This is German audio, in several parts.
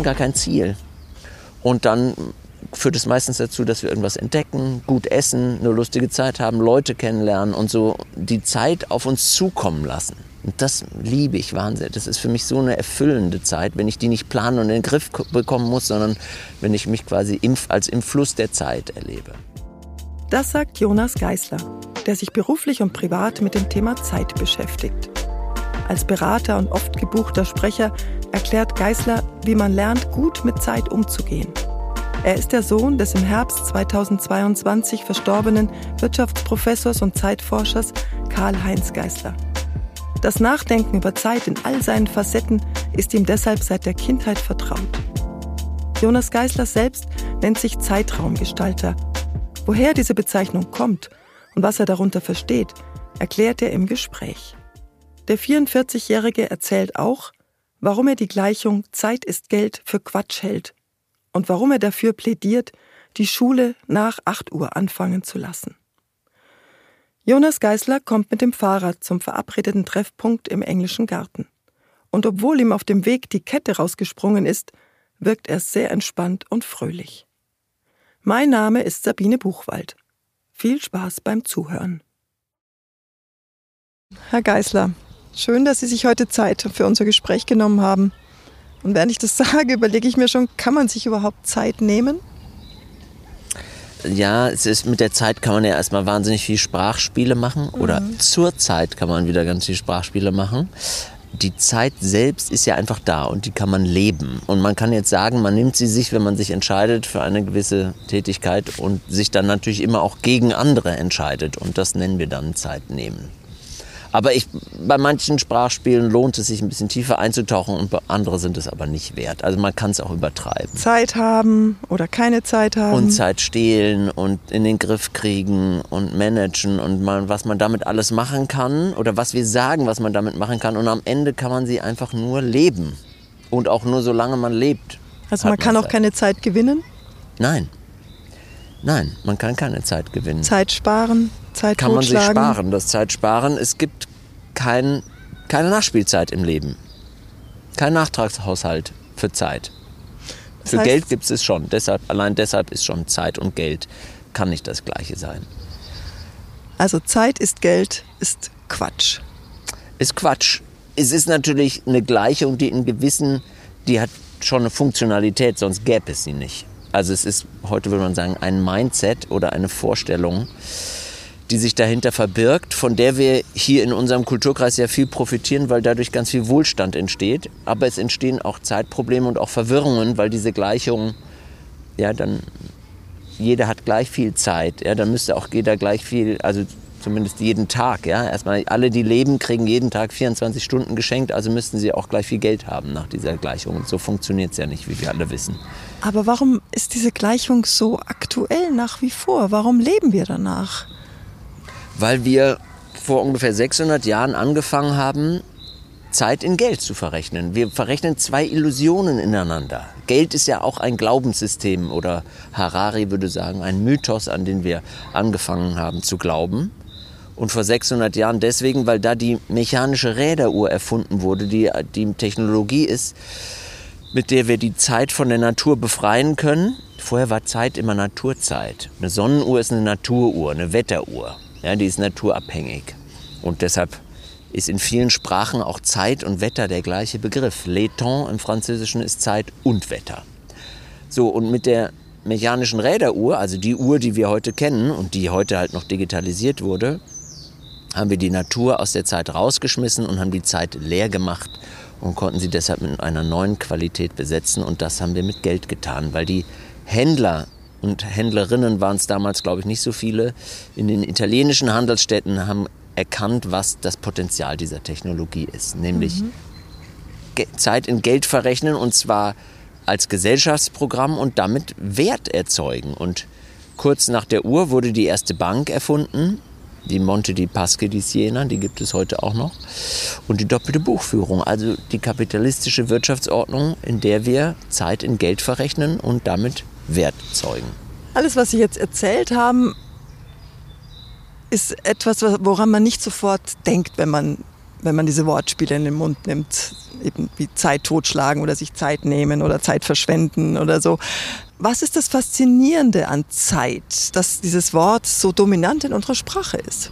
haben gar kein Ziel. Und dann führt es meistens dazu, dass wir irgendwas entdecken, gut essen, eine lustige Zeit haben, Leute kennenlernen und so die Zeit auf uns zukommen lassen. Und das liebe ich wahnsinnig. Das ist für mich so eine erfüllende Zeit, wenn ich die nicht planen und in den Griff bekommen muss, sondern wenn ich mich quasi im, als im Fluss der Zeit erlebe. Das sagt Jonas Geisler, der sich beruflich und privat mit dem Thema Zeit beschäftigt. Als Berater und oft gebuchter Sprecher erklärt Geisler, wie man lernt, gut mit Zeit umzugehen. Er ist der Sohn des im Herbst 2022 verstorbenen Wirtschaftsprofessors und Zeitforschers Karl-Heinz Geisler. Das Nachdenken über Zeit in all seinen Facetten ist ihm deshalb seit der Kindheit vertraut. Jonas Geisler selbst nennt sich Zeitraumgestalter. Woher diese Bezeichnung kommt und was er darunter versteht, erklärt er im Gespräch. Der 44-Jährige erzählt auch, warum er die Gleichung Zeit ist Geld für Quatsch hält und warum er dafür plädiert, die Schule nach 8 Uhr anfangen zu lassen. Jonas Geisler kommt mit dem Fahrrad zum verabredeten Treffpunkt im englischen Garten. Und obwohl ihm auf dem Weg die Kette rausgesprungen ist, wirkt er sehr entspannt und fröhlich. Mein Name ist Sabine Buchwald. Viel Spaß beim Zuhören. Herr Geisler, schön, dass Sie sich heute Zeit für unser Gespräch genommen haben. Und während ich das sage, überlege ich mir schon, kann man sich überhaupt Zeit nehmen? ja, es ist mit der Zeit kann man ja erstmal wahnsinnig viel Sprachspiele machen oder mhm. zur Zeit kann man wieder ganz viel Sprachspiele machen. Die Zeit selbst ist ja einfach da und die kann man leben. Und man kann jetzt sagen, man nimmt sie sich, wenn man sich entscheidet für eine gewisse Tätigkeit und sich dann natürlich immer auch gegen andere entscheidet. Und das nennen wir dann Zeit nehmen. Aber ich, bei manchen Sprachspielen lohnt es sich ein bisschen tiefer einzutauchen und bei andere sind es aber nicht wert. Also man kann es auch übertreiben. Zeit haben oder keine Zeit haben. Und Zeit stehlen und in den Griff kriegen und managen und man, was man damit alles machen kann oder was wir sagen, was man damit machen kann. Und am Ende kann man sie einfach nur leben. Und auch nur solange man lebt. Also man kann man auch keine Zeit gewinnen? Nein. Nein, man kann keine Zeit gewinnen. Zeit sparen, Zeit Kann man sich sparen. Das Zeit sparen. Es gibt kein, keine Nachspielzeit im Leben. Kein Nachtragshaushalt für Zeit. Das für heißt, Geld gibt es schon. Deshalb, allein deshalb ist schon Zeit und Geld kann nicht das gleiche sein. Also Zeit ist Geld ist Quatsch. Ist Quatsch. Es ist natürlich eine Gleichung, die in gewissen, die hat schon eine Funktionalität, sonst gäbe es sie nicht. Also es ist, heute würde man sagen, ein Mindset oder eine Vorstellung, die sich dahinter verbirgt, von der wir hier in unserem Kulturkreis sehr viel profitieren, weil dadurch ganz viel Wohlstand entsteht. Aber es entstehen auch Zeitprobleme und auch Verwirrungen, weil diese Gleichung, ja, dann jeder hat gleich viel Zeit, ja, dann müsste auch jeder gleich viel, also zumindest jeden Tag, ja. Erstmal alle, die leben, kriegen jeden Tag 24 Stunden geschenkt, also müssten sie auch gleich viel Geld haben nach dieser Gleichung. Und so funktioniert es ja nicht, wie wir alle wissen. Aber warum ist diese Gleichung so aktuell nach wie vor? Warum leben wir danach? Weil wir vor ungefähr 600 Jahren angefangen haben, Zeit in Geld zu verrechnen. Wir verrechnen zwei Illusionen ineinander. Geld ist ja auch ein Glaubenssystem oder Harari würde sagen, ein Mythos, an den wir angefangen haben zu glauben. Und vor 600 Jahren deswegen, weil da die mechanische Räderuhr erfunden wurde, die die Technologie ist, mit der wir die Zeit von der Natur befreien können. Vorher war Zeit immer Naturzeit. Eine Sonnenuhr ist eine Naturuhr, eine Wetteruhr. Ja, die ist naturabhängig. Und deshalb ist in vielen Sprachen auch Zeit und Wetter der gleiche Begriff. Le im Französischen ist Zeit und Wetter. So, und mit der mechanischen Räderuhr, also die Uhr, die wir heute kennen und die heute halt noch digitalisiert wurde, haben wir die Natur aus der Zeit rausgeschmissen und haben die Zeit leer gemacht und konnten sie deshalb mit einer neuen Qualität besetzen. Und das haben wir mit Geld getan, weil die Händler und Händlerinnen waren es damals, glaube ich, nicht so viele, in den italienischen Handelsstädten haben erkannt, was das Potenzial dieser Technologie ist, nämlich mhm. Zeit in Geld verrechnen und zwar als Gesellschaftsprogramm und damit Wert erzeugen. Und kurz nach der Uhr wurde die erste Bank erfunden die Monte di Paschi di Siena, die gibt es heute auch noch. Und die doppelte Buchführung, also die kapitalistische Wirtschaftsordnung, in der wir Zeit in Geld verrechnen und damit Wert zeugen. Alles, was Sie jetzt erzählt haben, ist etwas, woran man nicht sofort denkt, wenn man wenn man diese Wortspiele in den Mund nimmt, eben wie Zeit totschlagen oder sich Zeit nehmen oder Zeit verschwenden oder so. Was ist das Faszinierende an Zeit, dass dieses Wort so dominant in unserer Sprache ist?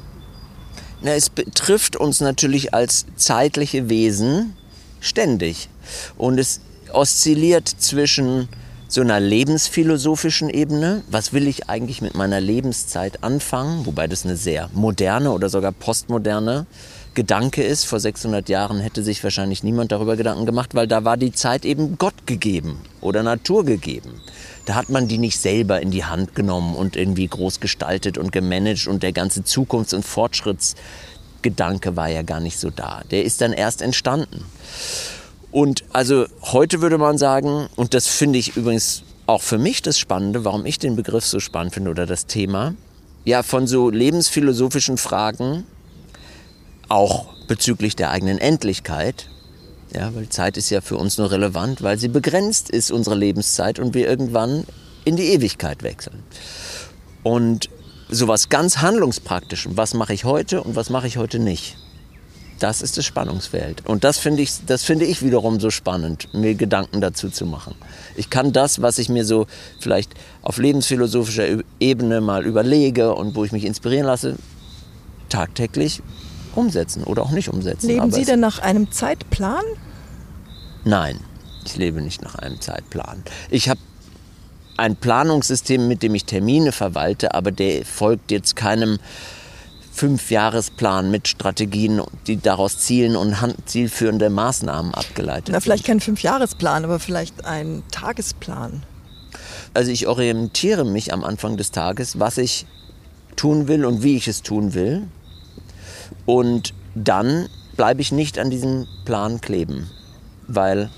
Na, es betrifft uns natürlich als zeitliche Wesen ständig. Und es oszilliert zwischen so einer lebensphilosophischen Ebene. Was will ich eigentlich mit meiner Lebenszeit anfangen? Wobei das eine sehr moderne oder sogar postmoderne Gedanke ist. Vor 600 Jahren hätte sich wahrscheinlich niemand darüber Gedanken gemacht, weil da war die Zeit eben Gott gegeben oder Natur gegeben. Da hat man die nicht selber in die Hand genommen und irgendwie groß gestaltet und gemanagt und der ganze Zukunfts- und Fortschrittsgedanke war ja gar nicht so da. Der ist dann erst entstanden. Und also heute würde man sagen, und das finde ich übrigens auch für mich das Spannende, warum ich den Begriff so spannend finde oder das Thema, ja, von so lebensphilosophischen Fragen, auch bezüglich der eigenen Endlichkeit, ja, weil Zeit ist ja für uns nur relevant, weil sie begrenzt ist, unsere Lebenszeit, und wir irgendwann in die Ewigkeit wechseln. Und sowas ganz Handlungspraktischem, was mache ich heute und was mache ich heute nicht? Das ist das Spannungsfeld. Und das finde ich, das finde ich wiederum so spannend, mir Gedanken dazu zu machen. Ich kann das, was ich mir so vielleicht auf lebensphilosophischer Ebene mal überlege und wo ich mich inspirieren lasse, tagtäglich umsetzen oder auch nicht umsetzen. Leben Aber Sie denn nach einem Zeitplan? Nein, ich lebe nicht nach einem Zeitplan. Ich habe ein Planungssystem, mit dem ich Termine verwalte, aber der folgt jetzt keinem Fünfjahresplan mit Strategien, die daraus zielen und zielführende Maßnahmen abgeleitet Na, vielleicht kein Fünfjahresplan, aber vielleicht ein Tagesplan. Also ich orientiere mich am Anfang des Tages, was ich tun will und wie ich es tun will. Und dann bleibe ich nicht an diesem Plan kleben, weil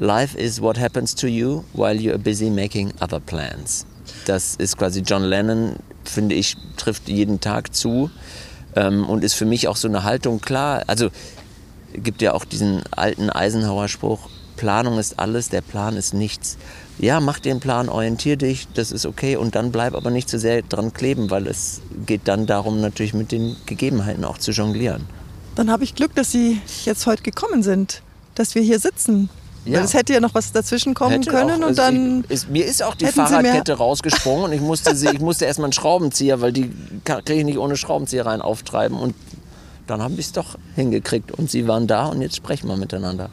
life is what happens to you while you're busy making other plans. Das ist quasi John Lennon finde ich, trifft jeden Tag zu ähm, und ist für mich auch so eine Haltung klar. Also gibt ja auch diesen alten Eisenhower-Spruch, Planung ist alles, der Plan ist nichts. Ja, mach den Plan, orientier dich, das ist okay und dann bleib aber nicht zu sehr dran kleben, weil es geht dann darum, natürlich mit den Gegebenheiten auch zu jonglieren. Dann habe ich Glück, dass Sie jetzt heute gekommen sind, dass wir hier sitzen. Ja. es hätte ja noch was dazwischen kommen hätte können auch, und dann. Ich, ist, mir ist auch die Fahrradkette rausgesprungen und ich musste, sie, ich musste erstmal einen Schraubenzieher, weil die kriege ich nicht ohne Schraubenzieher rein auftreiben. Und dann habe ich es doch hingekriegt und sie waren da und jetzt sprechen wir miteinander.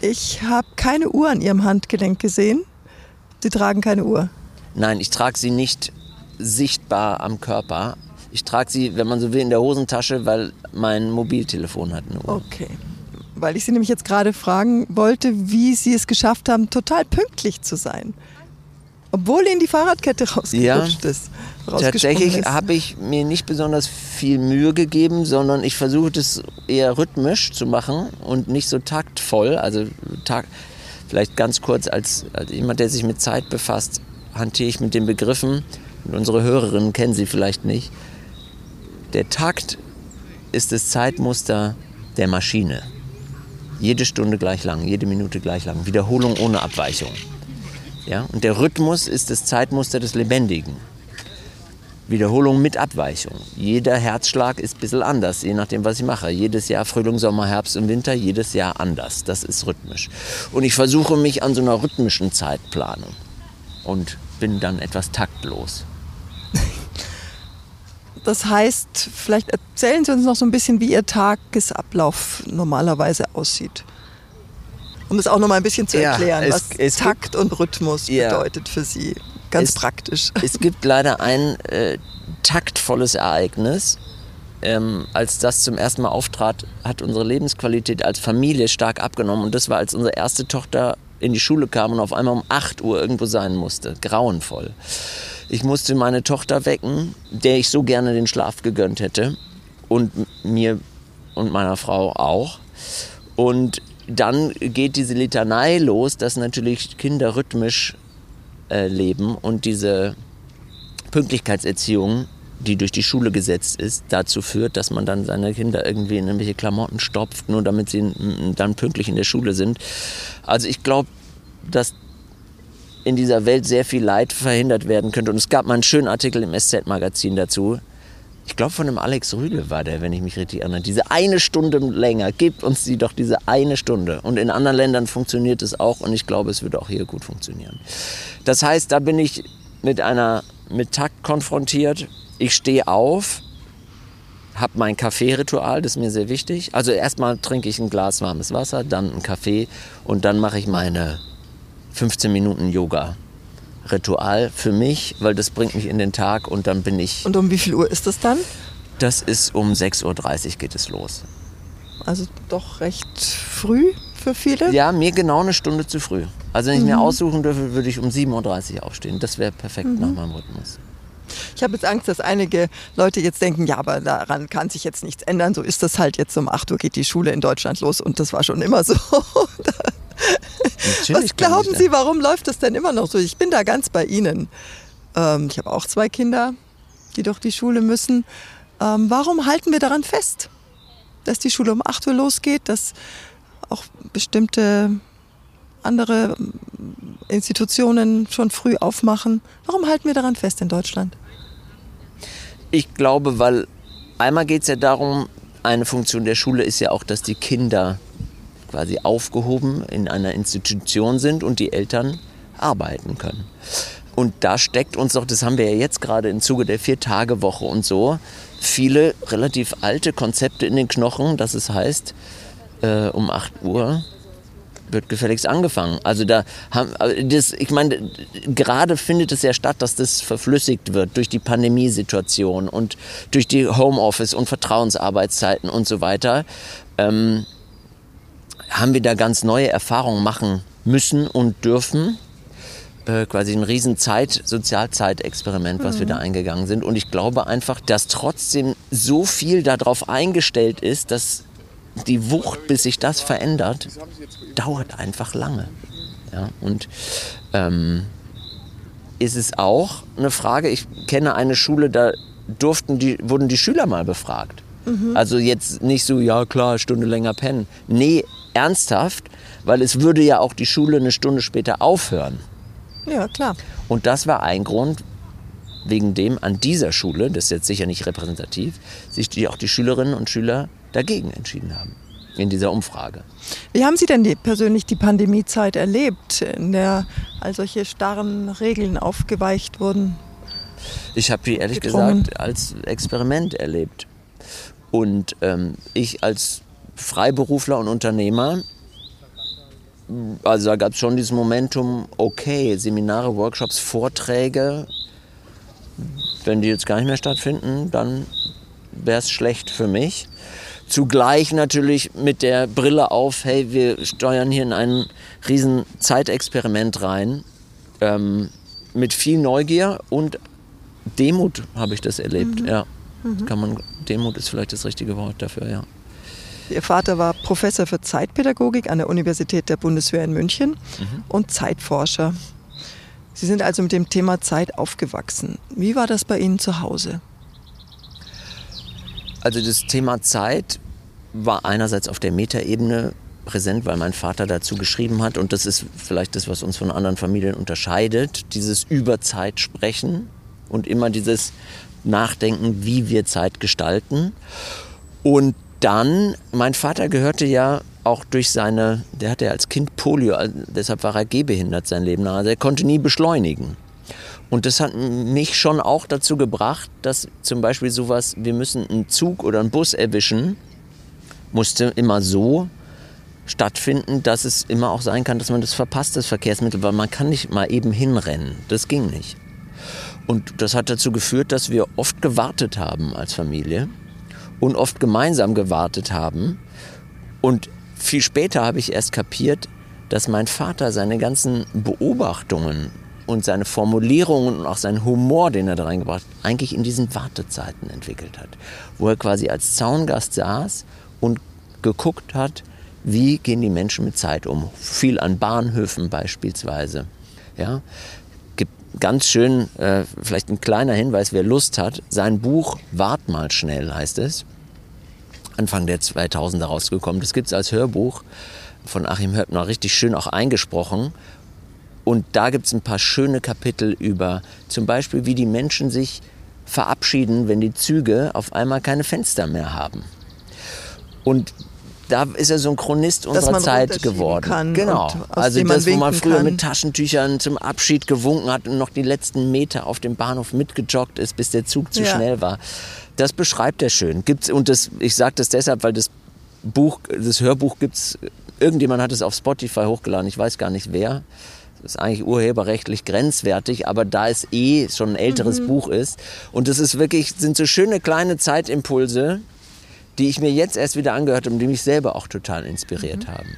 Ich habe keine Uhr an ihrem Handgelenk gesehen. Sie tragen keine Uhr. Nein, ich trage sie nicht sichtbar am Körper. Ich trage sie, wenn man so will, in der Hosentasche, weil mein Mobiltelefon hat eine Uhr. Okay weil ich Sie nämlich jetzt gerade fragen wollte, wie Sie es geschafft haben, total pünktlich zu sein. Obwohl Ihnen die Fahrradkette rausgerutscht ja, ist. Tatsächlich habe ich mir nicht besonders viel Mühe gegeben, sondern ich versuche das eher rhythmisch zu machen und nicht so taktvoll. Also Takt, vielleicht ganz kurz als, als jemand, der sich mit Zeit befasst, hantiere ich mit den Begriffen. Und unsere Hörerinnen kennen sie vielleicht nicht. Der Takt ist das Zeitmuster der Maschine. Jede Stunde gleich lang, jede Minute gleich lang. Wiederholung ohne Abweichung. Ja? Und der Rhythmus ist das Zeitmuster des Lebendigen. Wiederholung mit Abweichung. Jeder Herzschlag ist ein bisschen anders, je nachdem, was ich mache. Jedes Jahr Frühling, Sommer, Herbst und Winter, jedes Jahr anders. Das ist rhythmisch. Und ich versuche mich an so einer rhythmischen Zeitplanung und bin dann etwas taktlos. Das heißt, vielleicht erzählen Sie uns noch so ein bisschen, wie Ihr Tagesablauf normalerweise aussieht. Um es auch noch mal ein bisschen zu erklären, ja, es, was es Takt und Rhythmus ja, bedeutet für Sie. Ganz es, praktisch. Es gibt leider ein äh, taktvolles Ereignis. Ähm, als das zum ersten Mal auftrat, hat unsere Lebensqualität als Familie stark abgenommen. Und das war, als unsere erste Tochter in die Schule kam und auf einmal um 8 Uhr irgendwo sein musste. Grauenvoll. Ich musste meine Tochter wecken, der ich so gerne den Schlaf gegönnt hätte. Und mir und meiner Frau auch. Und dann geht diese Litanei los, dass natürlich Kinder rhythmisch äh, leben und diese Pünktlichkeitserziehung, die durch die Schule gesetzt ist, dazu führt, dass man dann seine Kinder irgendwie in irgendwelche Klamotten stopft, nur damit sie dann pünktlich in der Schule sind. Also ich glaube, dass in dieser Welt sehr viel Leid verhindert werden könnte. Und es gab mal einen schönen Artikel im SZ-Magazin dazu. ich glaube von dem Alex Rühle war der, wenn ich mich richtig erinnere, diese eine Stunde länger, gebt uns sie doch diese eine Stunde. Und in anderen Ländern funktioniert es auch und ich glaube, es würde auch hier gut funktionieren. Das heißt, da bin ich mit einer, mit Takt konfrontiert. Ich stehe auf, habe mein Kaffeeritual, das ist mir sehr wichtig. Also erstmal trinke ich ein Glas warmes Wasser, dann einen Kaffee und dann mache ich meine 15 Minuten Yoga. Ritual für mich, weil das bringt mich in den Tag und dann bin ich. Und um wie viel Uhr ist das dann? Das ist um 6.30 Uhr geht es los. Also doch recht früh für viele? Ja, mir genau eine Stunde zu früh. Also wenn ich mhm. mir aussuchen dürfte, würde ich um 7.30 Uhr aufstehen. Das wäre perfekt mhm. nach meinem Rhythmus. Ich habe jetzt Angst, dass einige Leute jetzt denken, ja, aber daran kann sich jetzt nichts ändern. So ist das halt jetzt um 8 Uhr geht die Schule in Deutschland los und das war schon immer so. Was glauben Sie, warum läuft das denn immer noch so? Ich bin da ganz bei Ihnen. Ähm, ich habe auch zwei Kinder, die durch die Schule müssen. Ähm, warum halten wir daran fest, dass die Schule um 8 Uhr losgeht, dass auch bestimmte andere ähm, Institutionen schon früh aufmachen? Warum halten wir daran fest in Deutschland? Ich glaube, weil einmal geht es ja darum, eine Funktion der Schule ist ja auch, dass die Kinder quasi aufgehoben in einer Institution sind und die Eltern arbeiten können. Und da steckt uns doch, das haben wir ja jetzt gerade im Zuge der Vier-Tage-Woche und so, viele relativ alte Konzepte in den Knochen, dass es heißt, äh, um 8 Uhr wird gefälligst angefangen. Also da haben, das, ich meine, gerade findet es ja statt, dass das verflüssigt wird durch die Pandemiesituation und durch die Homeoffice und Vertrauensarbeitszeiten und so weiter. Ähm, haben wir da ganz neue Erfahrungen machen müssen und dürfen. Äh, quasi ein riesen Zeit, Sozialzeitexperiment, was mhm. wir da eingegangen sind. Und ich glaube einfach, dass trotzdem so viel darauf eingestellt ist, dass die Wucht, bis sich das verändert, dauert einfach lange. Ja, und ähm, ist es auch eine Frage, ich kenne eine Schule, da durften die, wurden die Schüler mal befragt. Mhm. Also jetzt nicht so, ja klar, Stunde länger pennen. Nee, ernsthaft, weil es würde ja auch die Schule eine Stunde später aufhören. Ja, klar. Und das war ein Grund, wegen dem an dieser Schule, das ist jetzt sicher nicht repräsentativ, sich die, auch die Schülerinnen und Schüler dagegen entschieden haben in dieser Umfrage. Wie haben Sie denn die, persönlich die Pandemiezeit erlebt, in der all solche starren Regeln aufgeweicht wurden? Ich habe die ehrlich gedrungen. gesagt als Experiment erlebt. Und ähm, ich als Freiberufler und Unternehmer, also da gab es schon dieses Momentum, okay, Seminare, Workshops, Vorträge, wenn die jetzt gar nicht mehr stattfinden, dann wäre es schlecht für mich. Zugleich natürlich mit der Brille auf, hey, wir steuern hier in ein riesen Zeitexperiment rein. Ähm, mit viel Neugier und Demut habe ich das erlebt, mhm. ja. Mhm. Kann man, Demut ist vielleicht das richtige Wort dafür, ja. Ihr Vater war Professor für Zeitpädagogik an der Universität der Bundeswehr in München mhm. und Zeitforscher. Sie sind also mit dem Thema Zeit aufgewachsen. Wie war das bei Ihnen zu Hause? Also das Thema Zeit war einerseits auf der Metaebene präsent, weil mein Vater dazu geschrieben hat und das ist vielleicht das, was uns von anderen Familien unterscheidet, dieses über Zeit sprechen und immer dieses Nachdenken, wie wir Zeit gestalten. Und dann, mein Vater gehörte ja auch durch seine, der hatte ja als Kind Polio, deshalb war er gehbehindert sein Leben lang. Also er konnte nie beschleunigen. Und das hat mich schon auch dazu gebracht, dass zum Beispiel sowas, wir müssen einen Zug oder einen Bus erwischen, musste immer so stattfinden, dass es immer auch sein kann, dass man das verpasst, das Verkehrsmittel, weil man kann nicht mal eben hinrennen. Das ging nicht. Und das hat dazu geführt, dass wir oft gewartet haben als Familie und oft gemeinsam gewartet haben. Und viel später habe ich erst kapiert, dass mein Vater seine ganzen Beobachtungen und seine Formulierungen und auch seinen Humor, den er da reingebracht hat, eigentlich in diesen Wartezeiten entwickelt hat. Wo er quasi als Zaungast saß und geguckt hat, wie gehen die Menschen mit Zeit um. Viel an Bahnhöfen beispielsweise. Ja, gibt ganz schön, äh, vielleicht ein kleiner Hinweis, wer Lust hat, sein Buch Wart mal schnell heißt es. Anfang der 2000er rausgekommen. Das gibt es als Hörbuch von Achim Höppner, richtig schön auch eingesprochen. Und da gibt es ein paar schöne Kapitel über zum Beispiel, wie die Menschen sich verabschieden, wenn die Züge auf einmal keine Fenster mehr haben. Und da ist er so ein Chronist unserer Zeit geworden. genau. Also das, wo man früher kann. mit Taschentüchern zum Abschied gewunken hat und noch die letzten Meter auf dem Bahnhof mitgejoggt ist, bis der Zug zu ja. schnell war. Das beschreibt er schön. Gibt's, und das, ich sage das deshalb, weil das Buch, das Hörbuch gibt's, irgendjemand hat es auf Spotify hochgeladen, ich weiß gar nicht wer. Das ist eigentlich urheberrechtlich grenzwertig, aber da es eh schon ein älteres mhm. Buch ist. Und das ist wirklich, sind so schöne kleine Zeitimpulse, die ich mir jetzt erst wieder angehört habe und die mich selber auch total inspiriert mhm. haben.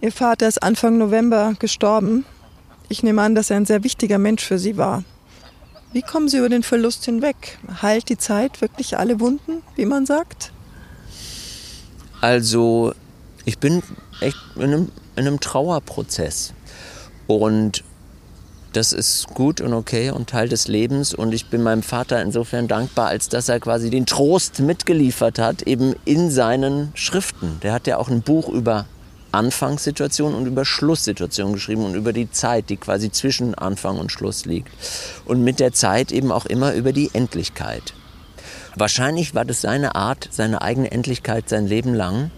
Ihr Vater ist Anfang November gestorben. Ich nehme an, dass er ein sehr wichtiger Mensch für Sie war. Wie kommen Sie über den Verlust hinweg? Heilt die Zeit wirklich alle Wunden, wie man sagt? Also, ich bin echt in einem, in einem Trauerprozess. Und das ist gut und okay und Teil des Lebens. Und ich bin meinem Vater insofern dankbar, als dass er quasi den Trost mitgeliefert hat, eben in seinen Schriften. Der hat ja auch ein Buch über Anfangssituationen und über Schlusssituationen geschrieben und über die Zeit, die quasi zwischen Anfang und Schluss liegt. Und mit der Zeit eben auch immer über die Endlichkeit. Wahrscheinlich war das seine Art, seine eigene Endlichkeit sein Leben lang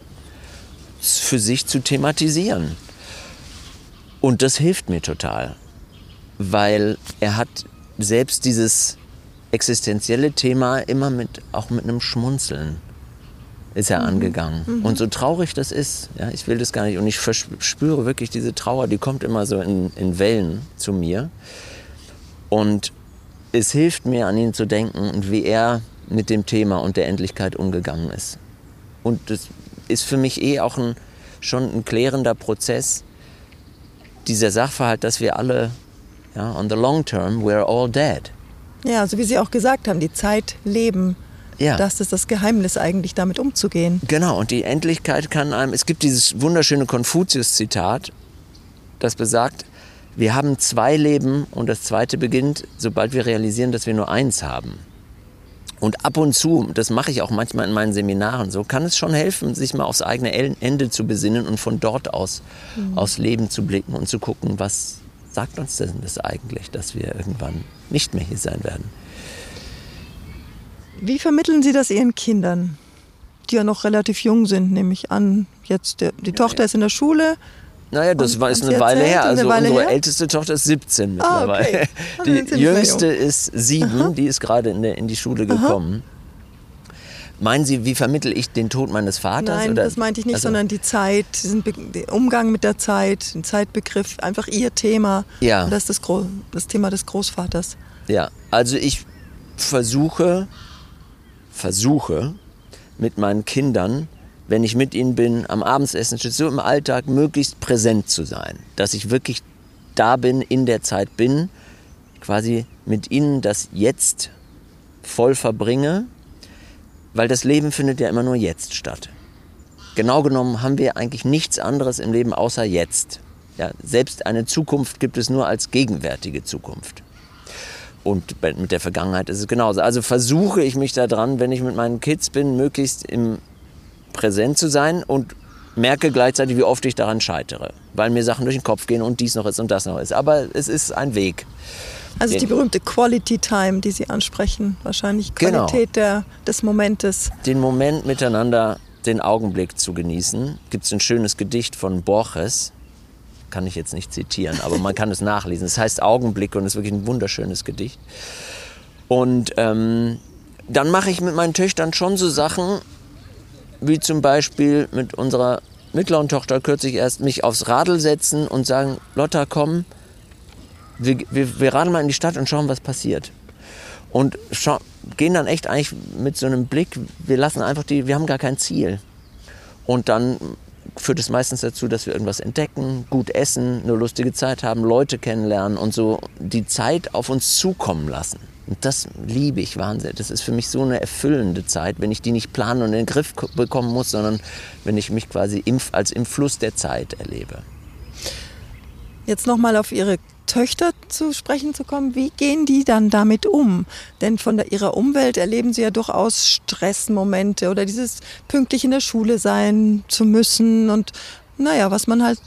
für sich zu thematisieren. Und das hilft mir total weil er hat selbst dieses existenzielle Thema immer mit, auch mit einem Schmunzeln ist er mhm. angegangen. Mhm. Und so traurig das ist, ja, ich will das gar nicht, und ich verspüre wirklich diese Trauer, die kommt immer so in, in Wellen zu mir. Und es hilft mir, an ihn zu denken und wie er mit dem Thema und der Endlichkeit umgegangen ist. Und das ist für mich eh auch ein, schon ein klärender Prozess, dieser Sachverhalt, dass wir alle ja, on the long term, we're all dead. Ja, so wie Sie auch gesagt haben, die Zeit leben. Ja. Das ist das Geheimnis eigentlich, damit umzugehen. Genau, und die Endlichkeit kann einem. Es gibt dieses wunderschöne Konfuzius-Zitat, das besagt, wir haben zwei Leben und das zweite beginnt, sobald wir realisieren, dass wir nur eins haben. Und ab und zu, das mache ich auch manchmal in meinen Seminaren so, kann es schon helfen, sich mal aufs eigene Ende zu besinnen und von dort aus mhm. aufs Leben zu blicken und zu gucken, was, sagt uns denn das eigentlich, dass wir irgendwann nicht mehr hier sein werden? Wie vermitteln Sie das Ihren Kindern, die ja noch relativ jung sind, nehme ich an? Jetzt der, die Tochter ist in der Schule. Naja, das war ist eine Weile her. Also Weile unsere her? älteste Tochter ist 17 mittlerweile. Ah, okay. Die jüngste ist sieben, die ist gerade in, in die Schule gekommen. Aha. Meinen Sie, wie vermittel ich den Tod meines Vaters? Nein, oder? das meinte ich nicht, also, sondern die Zeit, diesen den Umgang mit der Zeit, den Zeitbegriff, einfach Ihr Thema. Ja. Und das ist das, das Thema des Großvaters. Ja, also ich versuche, versuche mit meinen Kindern, wenn ich mit ihnen bin, am Abendsessen, so im Alltag möglichst präsent zu sein. Dass ich wirklich da bin, in der Zeit bin, quasi mit ihnen das Jetzt voll verbringe weil das Leben findet ja immer nur jetzt statt. Genau genommen haben wir eigentlich nichts anderes im Leben außer jetzt. Ja, selbst eine Zukunft gibt es nur als gegenwärtige Zukunft. Und mit der Vergangenheit ist es genauso. Also versuche ich mich daran, wenn ich mit meinen Kids bin, möglichst im Präsent zu sein und merke gleichzeitig, wie oft ich daran scheitere, weil mir Sachen durch den Kopf gehen und dies noch ist und das noch ist. Aber es ist ein Weg. Also die berühmte Quality Time, die Sie ansprechen, wahrscheinlich genau. Qualität genau. der, des Momentes. Den Moment miteinander, den Augenblick zu genießen. Gibt es ein schönes Gedicht von Borges, kann ich jetzt nicht zitieren, aber man kann es nachlesen. Es heißt Augenblick und ist wirklich ein wunderschönes Gedicht. Und ähm, dann mache ich mit meinen Töchtern schon so Sachen, wie zum Beispiel mit unserer mittleren Tochter kürzlich erst mich aufs Radl setzen und sagen, Lotta, komm, wir, wir, wir radeln mal in die Stadt und schauen, was passiert. Und gehen dann echt eigentlich mit so einem Blick, wir lassen einfach die, wir haben gar kein Ziel. Und dann führt es meistens dazu, dass wir irgendwas entdecken, gut essen, eine lustige Zeit haben, Leute kennenlernen und so die Zeit auf uns zukommen lassen. Und das liebe ich wahnsinnig. Das ist für mich so eine erfüllende Zeit, wenn ich die nicht planen und in den Griff bekommen muss, sondern wenn ich mich quasi im, als im Fluss der Zeit erlebe. Jetzt nochmal auf Ihre Töchter zu sprechen zu kommen, wie gehen die dann damit um? Denn von der, ihrer Umwelt erleben sie ja durchaus Stressmomente oder dieses pünktlich in der Schule sein zu müssen und naja, was man halt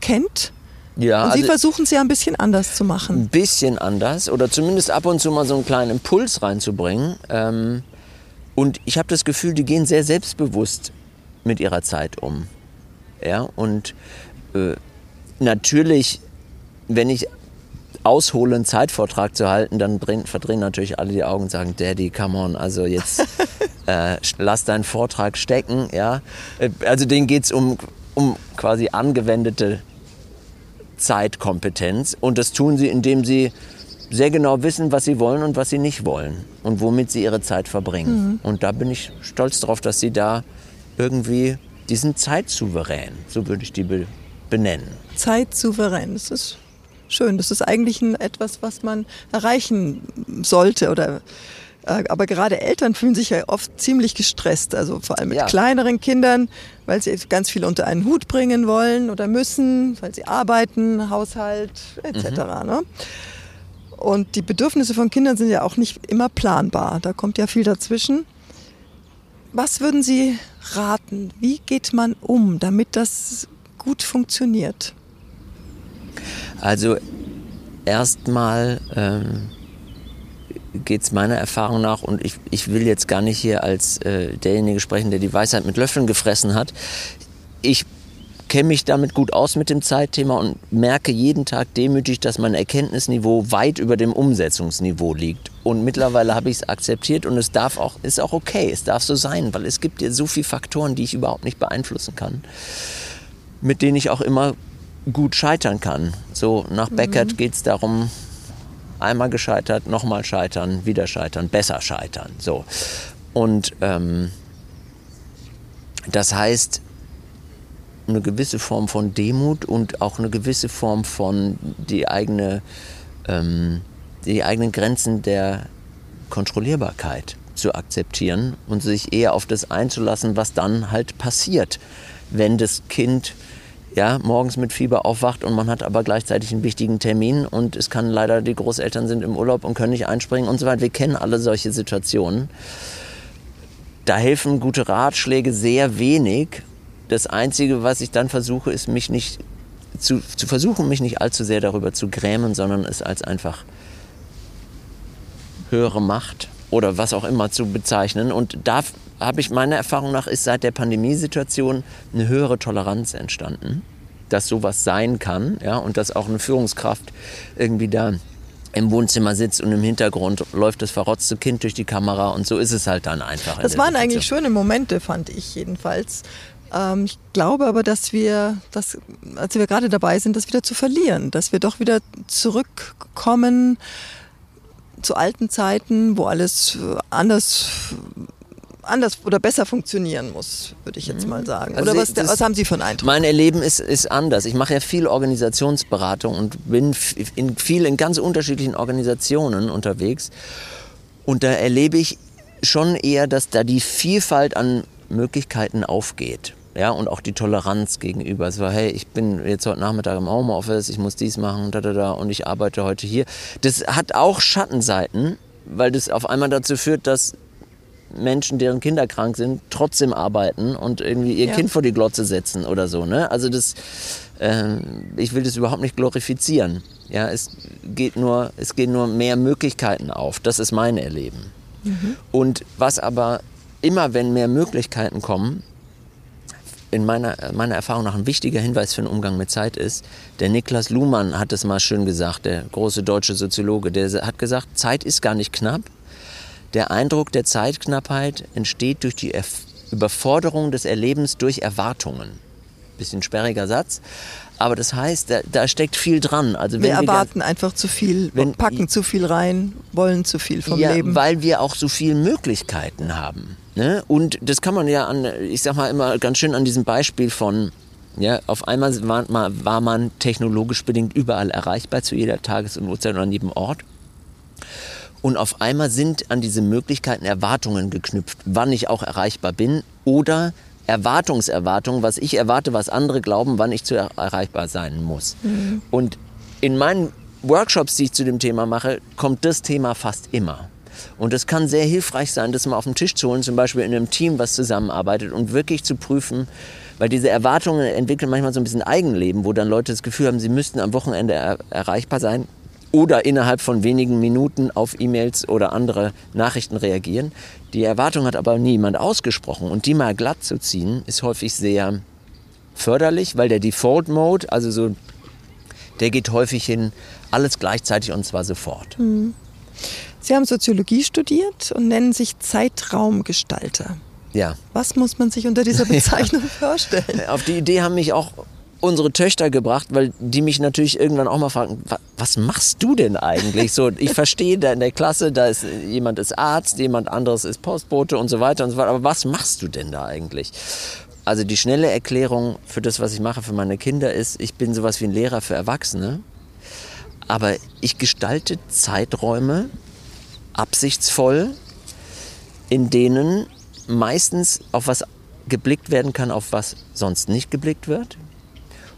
kennt. Ja, und Sie also versuchen es ja ein bisschen anders zu machen. Ein bisschen anders oder zumindest ab und zu mal so einen kleinen Impuls reinzubringen. Ähm, und ich habe das Gefühl, die gehen sehr selbstbewusst mit ihrer Zeit um. Ja, und äh, natürlich, wenn ich aushole, einen Zeitvortrag zu halten, dann verdrehen natürlich alle die Augen und sagen, Daddy, come on, also jetzt äh, lass deinen Vortrag stecken. Ja? Äh, also denen geht es um, um quasi angewendete Zeitkompetenz und das tun sie, indem sie sehr genau wissen, was sie wollen und was sie nicht wollen und womit sie ihre Zeit verbringen. Mhm. Und da bin ich stolz darauf, dass sie da irgendwie diesen Zeitsouverän, so würde ich die be benennen. Zeitsouverän, das ist schön. Das ist eigentlich ein, etwas, was man erreichen sollte oder äh, aber gerade Eltern fühlen sich ja oft ziemlich gestresst, also vor allem mit ja. kleineren Kindern, weil sie ganz viel unter einen Hut bringen wollen oder müssen, weil sie arbeiten, Haushalt etc. Mhm. Ne? Und die Bedürfnisse von Kindern sind ja auch nicht immer planbar. Da kommt ja viel dazwischen. Was würden Sie raten? Wie geht man um, damit das gut funktioniert? Also erstmal ähm, geht es meiner Erfahrung nach, und ich, ich will jetzt gar nicht hier als äh, derjenige sprechen, der die Weisheit mit Löffeln gefressen hat. Ich kenne mich damit gut aus mit dem Zeitthema und merke jeden Tag demütig, dass mein Erkenntnisniveau weit über dem Umsetzungsniveau liegt. Und mittlerweile habe ich es akzeptiert und es darf auch, ist auch okay, es darf so sein, weil es gibt ja so viele Faktoren, die ich überhaupt nicht beeinflussen kann, mit denen ich auch immer gut scheitern kann. So nach Beckert mhm. geht es darum, einmal gescheitert, nochmal scheitern, wieder scheitern, besser scheitern. So. Und ähm, das heißt, eine gewisse Form von Demut und auch eine gewisse Form von die eigene, ähm, die eigenen Grenzen der Kontrollierbarkeit zu akzeptieren und sich eher auf das einzulassen, was dann halt passiert, wenn das Kind ja, morgens mit Fieber aufwacht und man hat aber gleichzeitig einen wichtigen Termin und es kann leider, die Großeltern sind im Urlaub und können nicht einspringen und so weiter. Wir kennen alle solche Situationen. Da helfen gute Ratschläge sehr wenig das Einzige, was ich dann versuche, ist mich nicht zu, zu versuchen, mich nicht allzu sehr darüber zu grämen, sondern es als einfach höhere Macht oder was auch immer zu bezeichnen. Und da habe ich meiner Erfahrung nach ist seit der Pandemiesituation eine höhere Toleranz entstanden, dass sowas sein kann, ja, und dass auch eine Führungskraft irgendwie da im Wohnzimmer sitzt und im Hintergrund läuft das verrotzte Kind durch die Kamera und so ist es halt dann einfach. Das waren eigentlich schöne Momente, fand ich jedenfalls. Ähm, ich glaube aber, dass wir, dass, als wir gerade dabei sind, das wieder zu verlieren, dass wir doch wieder zurückkommen zu alten Zeiten, wo alles anders anders oder besser funktionieren muss, würde ich jetzt mal sagen. Also oder was, was, haben Sie einen Eindruck? Mein Erleben ist, ist anders. Ich mache ja viel Organisationsberatung und bin in viel in ganz unterschiedlichen Organisationen unterwegs. Und da erlebe ich schon eher, dass da die Vielfalt an Möglichkeiten aufgeht ja, und auch die Toleranz gegenüber. Es war, hey, ich bin jetzt heute Nachmittag im Homeoffice, ich muss dies machen, da, da, da, und ich arbeite heute hier. Das hat auch Schattenseiten, weil das auf einmal dazu führt, dass Menschen, deren Kinder krank sind, trotzdem arbeiten und irgendwie ihr ja. Kind vor die Glotze setzen oder so. Ne? Also das, äh, ich will das überhaupt nicht glorifizieren. Ja, es geht nur, es gehen nur mehr Möglichkeiten auf. Das ist mein Erleben. Mhm. Und was aber immer, wenn mehr Möglichkeiten kommen, in meiner, meiner Erfahrung nach ein wichtiger Hinweis für den Umgang mit Zeit ist, der Niklas Luhmann hat es mal schön gesagt, der große deutsche Soziologe, der hat gesagt, Zeit ist gar nicht knapp. Der Eindruck der Zeitknappheit entsteht durch die Überforderung des Erlebens durch Erwartungen. Bisschen sperriger Satz, aber das heißt, da, da steckt viel dran. Also wir erwarten wir einfach zu viel, wenn, packen zu viel rein, wollen zu viel vom ja, Leben. Weil wir auch so viele Möglichkeiten haben. Ne? Und das kann man ja an, ich sag mal immer ganz schön an diesem Beispiel von, ja, auf einmal war, war man technologisch bedingt überall erreichbar zu jeder Tages- und Uhrzeit und an jedem Ort. Und auf einmal sind an diese Möglichkeiten Erwartungen geknüpft, wann ich auch erreichbar bin oder Erwartungserwartungen, was ich erwarte, was andere glauben, wann ich zu er erreichbar sein muss. Mhm. Und in meinen Workshops, die ich zu dem Thema mache, kommt das Thema fast immer. Und es kann sehr hilfreich sein, das mal auf den Tisch zu holen, zum Beispiel in einem Team, was zusammenarbeitet und wirklich zu prüfen, weil diese Erwartungen entwickeln manchmal so ein bisschen Eigenleben, wo dann Leute das Gefühl haben, sie müssten am Wochenende er erreichbar sein oder innerhalb von wenigen Minuten auf E-Mails oder andere Nachrichten reagieren. Die Erwartung hat aber niemand ausgesprochen und die mal glatt zu ziehen, ist häufig sehr förderlich, weil der Default Mode, also so, der geht häufig hin, alles gleichzeitig und zwar sofort. Mhm. Sie haben Soziologie studiert und nennen sich Zeitraumgestalter. Ja. Was muss man sich unter dieser Bezeichnung vorstellen? Auf die Idee haben mich auch unsere Töchter gebracht, weil die mich natürlich irgendwann auch mal fragen, was machst du denn eigentlich? So, ich verstehe da in der Klasse, da ist jemand ist Arzt, jemand anderes ist Postbote und so weiter und so weiter. Aber was machst du denn da eigentlich? Also die schnelle Erklärung für das, was ich mache für meine Kinder ist, ich bin sowas wie ein Lehrer für Erwachsene. Aber ich gestalte Zeiträume absichtsvoll, in denen meistens auf was geblickt werden kann, auf was sonst nicht geblickt wird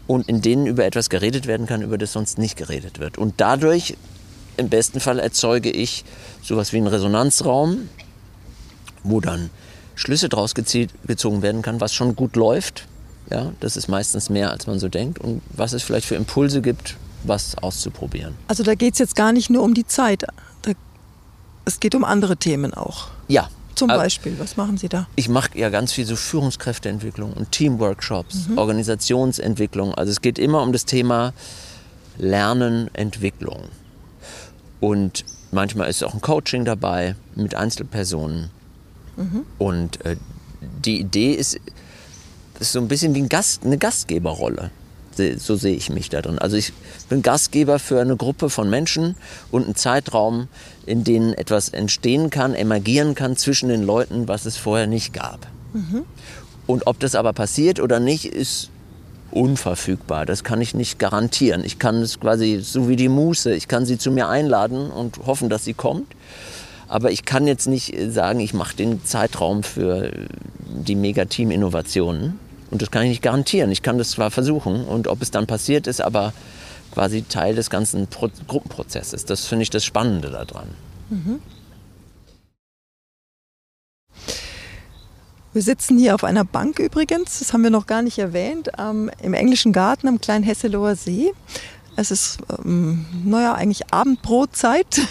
und in denen über etwas geredet werden kann, über das sonst nicht geredet wird. Und dadurch, im besten Fall, erzeuge ich sowas wie einen Resonanzraum, wo dann Schlüsse draus gezogen werden kann, was schon gut läuft. Ja, das ist meistens mehr, als man so denkt. Und was es vielleicht für Impulse gibt, was auszuprobieren. Also da geht es jetzt gar nicht nur um die Zeit. Da, es geht um andere Themen auch. Ja, zum Beispiel, was machen Sie da? Ich mache ja ganz viel so Führungskräfteentwicklung und Teamworkshops, mhm. Organisationsentwicklung. Also es geht immer um das Thema Lernen, Entwicklung. Und manchmal ist auch ein Coaching dabei mit Einzelpersonen. Mhm. Und äh, die Idee ist, ist so ein bisschen wie ein Gast, eine Gastgeberrolle so sehe ich mich da drin. Also ich bin Gastgeber für eine Gruppe von Menschen und einen Zeitraum, in dem etwas entstehen kann, emergieren kann zwischen den Leuten, was es vorher nicht gab. Mhm. Und ob das aber passiert oder nicht, ist unverfügbar. Das kann ich nicht garantieren. Ich kann es quasi so wie die Muße. Ich kann sie zu mir einladen und hoffen, dass sie kommt. Aber ich kann jetzt nicht sagen, ich mache den Zeitraum für die Megateam-Innovationen. Und das kann ich nicht garantieren. Ich kann das zwar versuchen und ob es dann passiert ist, aber quasi Teil des ganzen Pro Gruppenprozesses. Das finde ich das Spannende daran. Mhm. Wir sitzen hier auf einer Bank übrigens, das haben wir noch gar nicht erwähnt, ähm, im englischen Garten am kleinen Hesseloher See. Es ist, ähm, naja, eigentlich Abendbrotzeit.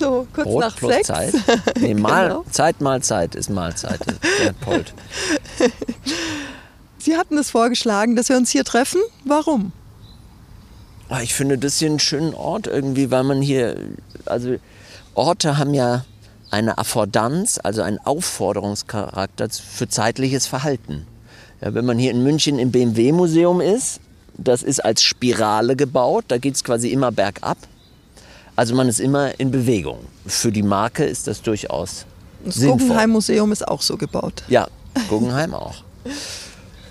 so kurz Brot nach plus sechs. Zeit. Nee, mal, genau. Zeit mal Zeit ist Mahlzeit. Polt. Sie hatten es vorgeschlagen, dass wir uns hier treffen. Warum? Ah, ich finde das hier einen schönen Ort irgendwie, weil man hier, also Orte haben ja eine Affordanz, also einen Aufforderungscharakter für zeitliches Verhalten. Ja, wenn man hier in München im BMW-Museum ist, das ist als Spirale gebaut, da geht es quasi immer bergab. Also man ist immer in Bewegung. Für die Marke ist das durchaus Das Guggenheim-Museum ist auch so gebaut. Ja, Guggenheim auch.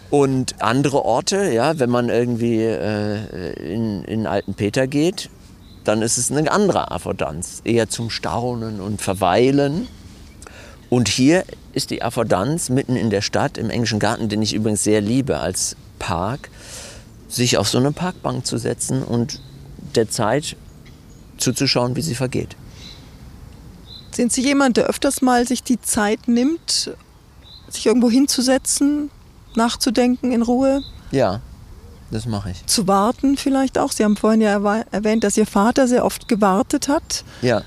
Und andere Orte, ja, wenn man irgendwie äh, in, in Altenpeter geht, dann ist es eine andere Affordanz, eher zum Staunen und Verweilen. Und hier ist die Affordanz mitten in der Stadt, im Englischen Garten, den ich übrigens sehr liebe als Park, sich auf so eine Parkbank zu setzen und der Zeit zuzuschauen, wie sie vergeht. Sind Sie jemand, der öfters mal sich die Zeit nimmt, sich irgendwo hinzusetzen, nachzudenken in Ruhe? Ja, das mache ich. Zu warten vielleicht auch. Sie haben vorhin ja erwähnt, dass Ihr Vater sehr oft gewartet hat. Ja.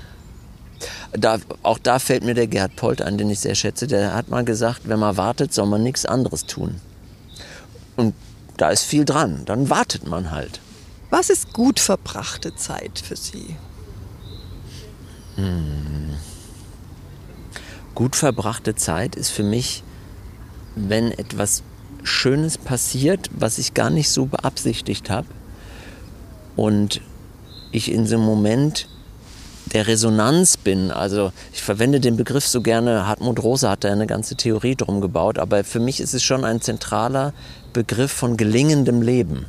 Da, auch da fällt mir der Gerhard Polt ein, den ich sehr schätze. Der hat mal gesagt, wenn man wartet, soll man nichts anderes tun. Und da ist viel dran. Dann wartet man halt. Was ist gut verbrachte Zeit für Sie? Hm. Gut verbrachte Zeit ist für mich, wenn etwas Schönes passiert, was ich gar nicht so beabsichtigt habe. Und ich in so einem Moment der Resonanz bin. Also ich verwende den Begriff so gerne, Hartmut Rosa hat da eine ganze Theorie drum gebaut, aber für mich ist es schon ein zentraler Begriff von gelingendem Leben.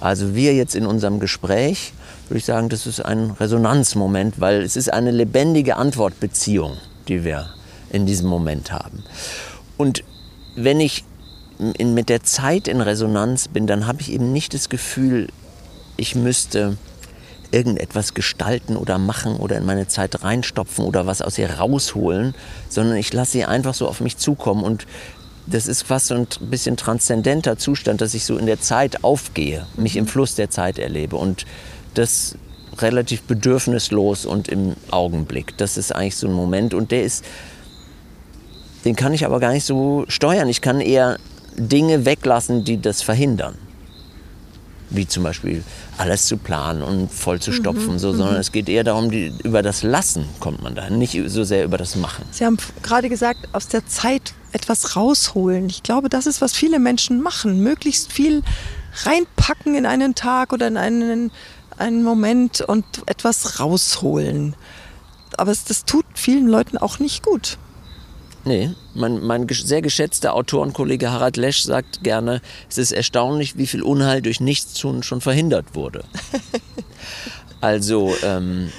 Also wir jetzt in unserem Gespräch, würde ich sagen, das ist ein Resonanzmoment, weil es ist eine lebendige Antwortbeziehung, die wir in diesem Moment haben. Und wenn ich in, mit der Zeit in Resonanz bin, dann habe ich eben nicht das Gefühl, ich müsste irgendetwas gestalten oder machen oder in meine Zeit reinstopfen oder was aus ihr rausholen, sondern ich lasse sie einfach so auf mich zukommen und das ist fast so ein bisschen transzendenter Zustand, dass ich so in der Zeit aufgehe, mich im Fluss der Zeit erlebe und das relativ bedürfnislos und im Augenblick. Das ist eigentlich so ein Moment und der ist, den kann ich aber gar nicht so steuern. Ich kann eher Dinge weglassen, die das verhindern. Wie zum Beispiel alles zu planen und voll zu stopfen, mhm, so, sondern mhm. es geht eher darum, die, über das Lassen kommt man da, nicht so sehr über das Machen. Sie haben gerade gesagt, aus der Zeit etwas rausholen. Ich glaube, das ist, was viele Menschen machen. Möglichst viel reinpacken in einen Tag oder in einen, einen Moment und etwas rausholen. Aber es, das tut vielen Leuten auch nicht gut. Nee, mein, mein sehr geschätzter Autorenkollege Harald Lesch sagt gerne, es ist erstaunlich, wie viel Unheil durch Nichtstun schon verhindert wurde. also, ähm,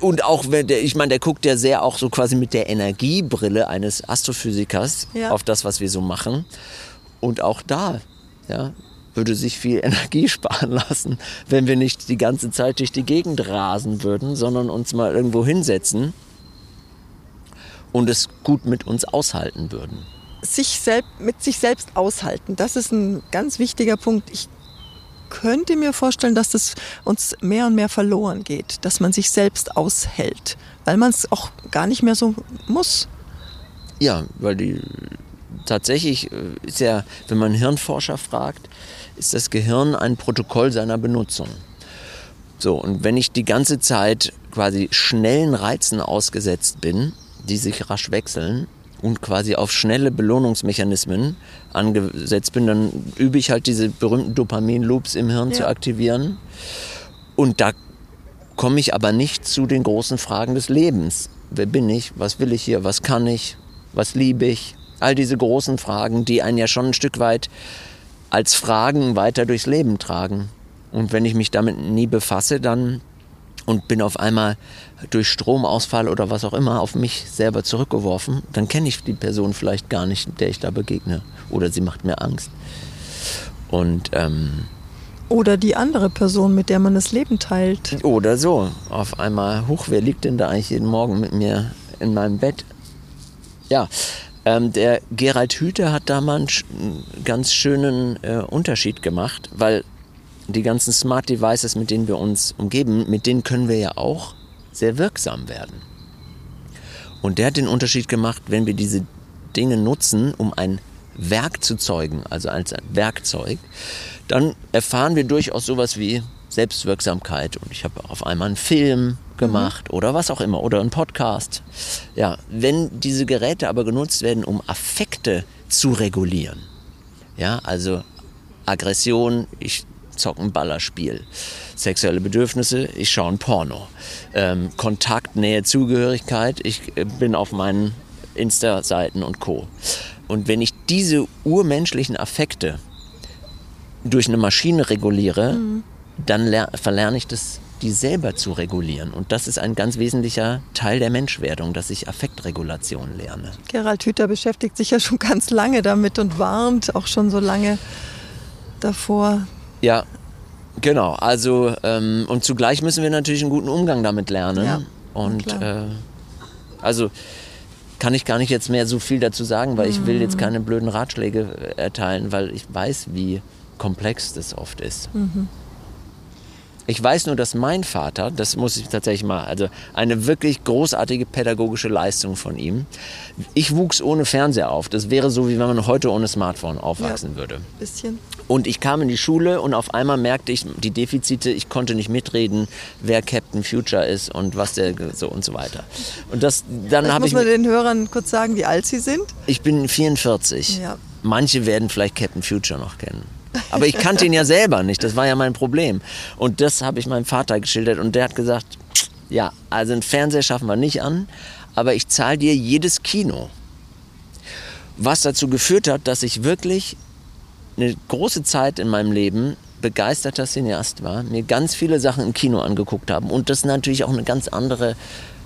und auch, wenn der, ich meine, der guckt ja sehr auch so quasi mit der Energiebrille eines Astrophysikers ja. auf das, was wir so machen. Und auch da, ja, würde sich viel Energie sparen lassen, wenn wir nicht die ganze Zeit durch die Gegend rasen würden, sondern uns mal irgendwo hinsetzen und es gut mit uns aushalten würden. Sich selbst, mit sich selbst aushalten, das ist ein ganz wichtiger Punkt. Ich könnte mir vorstellen, dass das uns mehr und mehr verloren geht, dass man sich selbst aushält, weil man es auch gar nicht mehr so muss. Ja, weil die tatsächlich äh, ist ja, wenn man Hirnforscher fragt, ist das Gehirn ein Protokoll seiner Benutzung. So, und wenn ich die ganze Zeit quasi schnellen Reizen ausgesetzt bin, die sich rasch wechseln und quasi auf schnelle Belohnungsmechanismen angesetzt bin, dann übe ich halt diese berühmten Dopamin-Loops im Hirn ja. zu aktivieren. Und da komme ich aber nicht zu den großen Fragen des Lebens. Wer bin ich? Was will ich hier? Was kann ich? Was liebe ich? All diese großen Fragen, die einen ja schon ein Stück weit als Fragen weiter durchs Leben tragen. Und wenn ich mich damit nie befasse, dann und bin auf einmal durch Stromausfall oder was auch immer auf mich selber zurückgeworfen, dann kenne ich die Person vielleicht gar nicht, der ich da begegne. Oder sie macht mir Angst. Und ähm, oder die andere Person, mit der man das Leben teilt. Oder so. Auf einmal, huch, wer liegt denn da eigentlich jeden Morgen mit mir in meinem Bett? Ja, ähm, der Gerald Hüther hat da mal einen ganz schönen äh, Unterschied gemacht, weil die ganzen Smart Devices, mit denen wir uns umgeben, mit denen können wir ja auch sehr wirksam werden. Und der hat den Unterschied gemacht, wenn wir diese Dinge nutzen, um ein Werk zu zeugen, also als Werkzeug, dann erfahren wir durchaus sowas wie Selbstwirksamkeit. Und ich habe auf einmal einen Film gemacht mhm. oder was auch immer oder einen Podcast. Ja, wenn diese Geräte aber genutzt werden, um Affekte zu regulieren, ja, also Aggression, ich zocke ein Ballerspiel. Sexuelle Bedürfnisse, ich schaue ein Porno. Ähm, Kontakt, Nähe, Zugehörigkeit, ich äh, bin auf meinen Insta-Seiten und Co. Und wenn ich diese urmenschlichen Affekte durch eine Maschine reguliere, mhm. dann verlerne ich das, die selber zu regulieren. Und das ist ein ganz wesentlicher Teil der Menschwerdung, dass ich Affektregulation lerne. Gerald Hüther beschäftigt sich ja schon ganz lange damit und warnt auch schon so lange davor, ja, genau. Also, ähm, und zugleich müssen wir natürlich einen guten Umgang damit lernen. Ja, und äh, also kann ich gar nicht jetzt mehr so viel dazu sagen, weil ich will jetzt mhm. keine blöden Ratschläge erteilen, weil ich weiß, wie komplex das oft ist. Mhm. Ich weiß nur, dass mein Vater, das muss ich tatsächlich mal, also eine wirklich großartige pädagogische Leistung von ihm. Ich wuchs ohne Fernseher auf. Das wäre so, wie wenn man heute ohne Smartphone aufwachsen ja, würde. Bisschen. Und ich kam in die Schule und auf einmal merkte ich die Defizite. Ich konnte nicht mitreden, wer Captain Future ist und was der so und so weiter. Und das dann habe ich. Muss man den Hörern kurz sagen, wie alt Sie sind? Ich bin 44. Ja. Manche werden vielleicht Captain Future noch kennen. Aber ich kannte ihn ja selber nicht, das war ja mein Problem. Und das habe ich meinem Vater geschildert und der hat gesagt, ja, also einen Fernseher schaffen wir nicht an, aber ich zahle dir jedes Kino. Was dazu geführt hat, dass ich wirklich eine große Zeit in meinem Leben begeisterter Cineast war, mir ganz viele Sachen im Kino angeguckt habe und das natürlich auch eine ganz andere